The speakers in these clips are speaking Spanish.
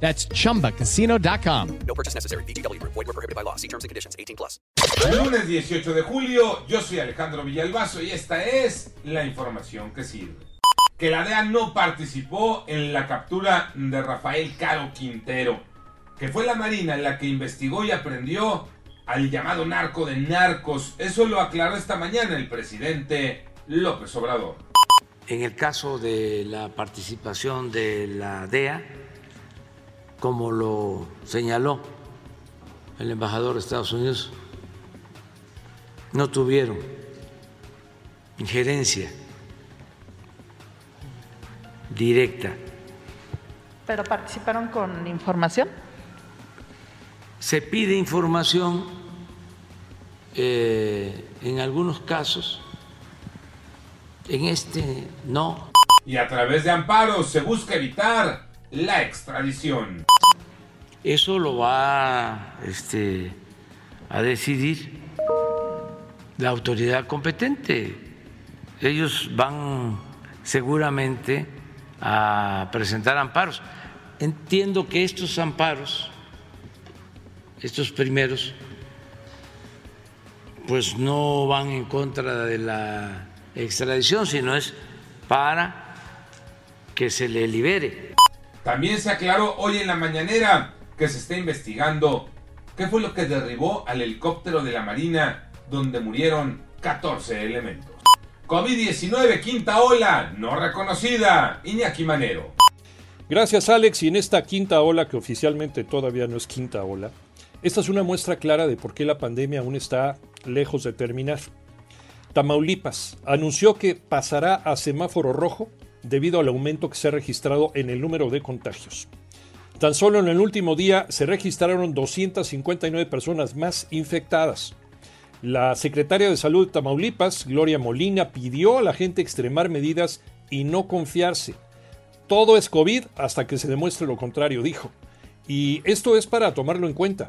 That's chumbacasino.com. No purchase necessary. BGW. Void were prohibited by law. See terms and conditions. 18 plus. Lunes 18 de julio, yo soy Alejandro Villalbazo y esta es la información que sirve. Que la DEA no participó en la captura de Rafael Caro Quintero, que fue la Marina la que investigó y aprendió al llamado narco de narcos. Eso lo aclaró esta mañana el presidente López Obrador. En el caso de la participación de la DEA, como lo señaló el embajador de Estados Unidos, no tuvieron injerencia directa. ¿Pero participaron con información? Se pide información eh, en algunos casos, en este no. Y a través de amparos se busca evitar la extradición. Eso lo va este, a decidir la autoridad competente. Ellos van seguramente a presentar amparos. Entiendo que estos amparos, estos primeros, pues no van en contra de la extradición, sino es para que se le libere. También se aclaró hoy en la mañanera que se está investigando qué fue lo que derribó al helicóptero de la Marina donde murieron 14 elementos. COVID-19, quinta ola, no reconocida, Iñaki Manero. Gracias Alex, y en esta quinta ola, que oficialmente todavía no es quinta ola, esta es una muestra clara de por qué la pandemia aún está lejos de terminar. Tamaulipas anunció que pasará a semáforo rojo debido al aumento que se ha registrado en el número de contagios. Tan solo en el último día se registraron 259 personas más infectadas. La secretaria de Salud de Tamaulipas, Gloria Molina, pidió a la gente extremar medidas y no confiarse. Todo es COVID hasta que se demuestre lo contrario, dijo. Y esto es para tomarlo en cuenta.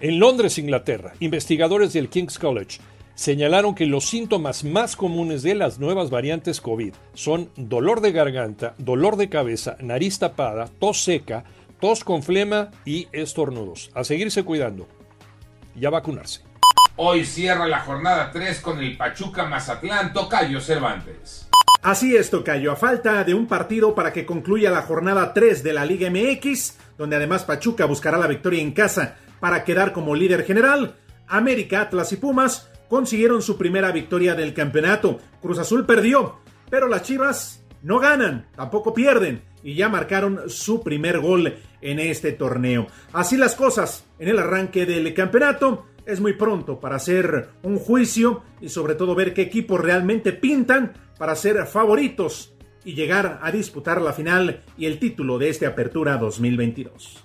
En Londres, Inglaterra, investigadores del King's College señalaron que los síntomas más comunes de las nuevas variantes COVID son dolor de garganta, dolor de cabeza, nariz tapada, tos seca, tos con flema y estornudos. A seguirse cuidando y a vacunarse. Hoy cierra la jornada 3 con el Pachuca Mazatlán Tocayo Cervantes. Así es, Tocayo. A falta de un partido para que concluya la jornada 3 de la Liga MX, donde además Pachuca buscará la victoria en casa para quedar como líder general, América, Atlas y Pumas consiguieron su primera victoria del campeonato. Cruz Azul perdió, pero las Chivas no ganan, tampoco pierden y ya marcaron su primer gol en este torneo. Así las cosas en el arranque del campeonato. Es muy pronto para hacer un juicio y sobre todo ver qué equipos realmente pintan para ser favoritos y llegar a disputar la final y el título de este Apertura 2022.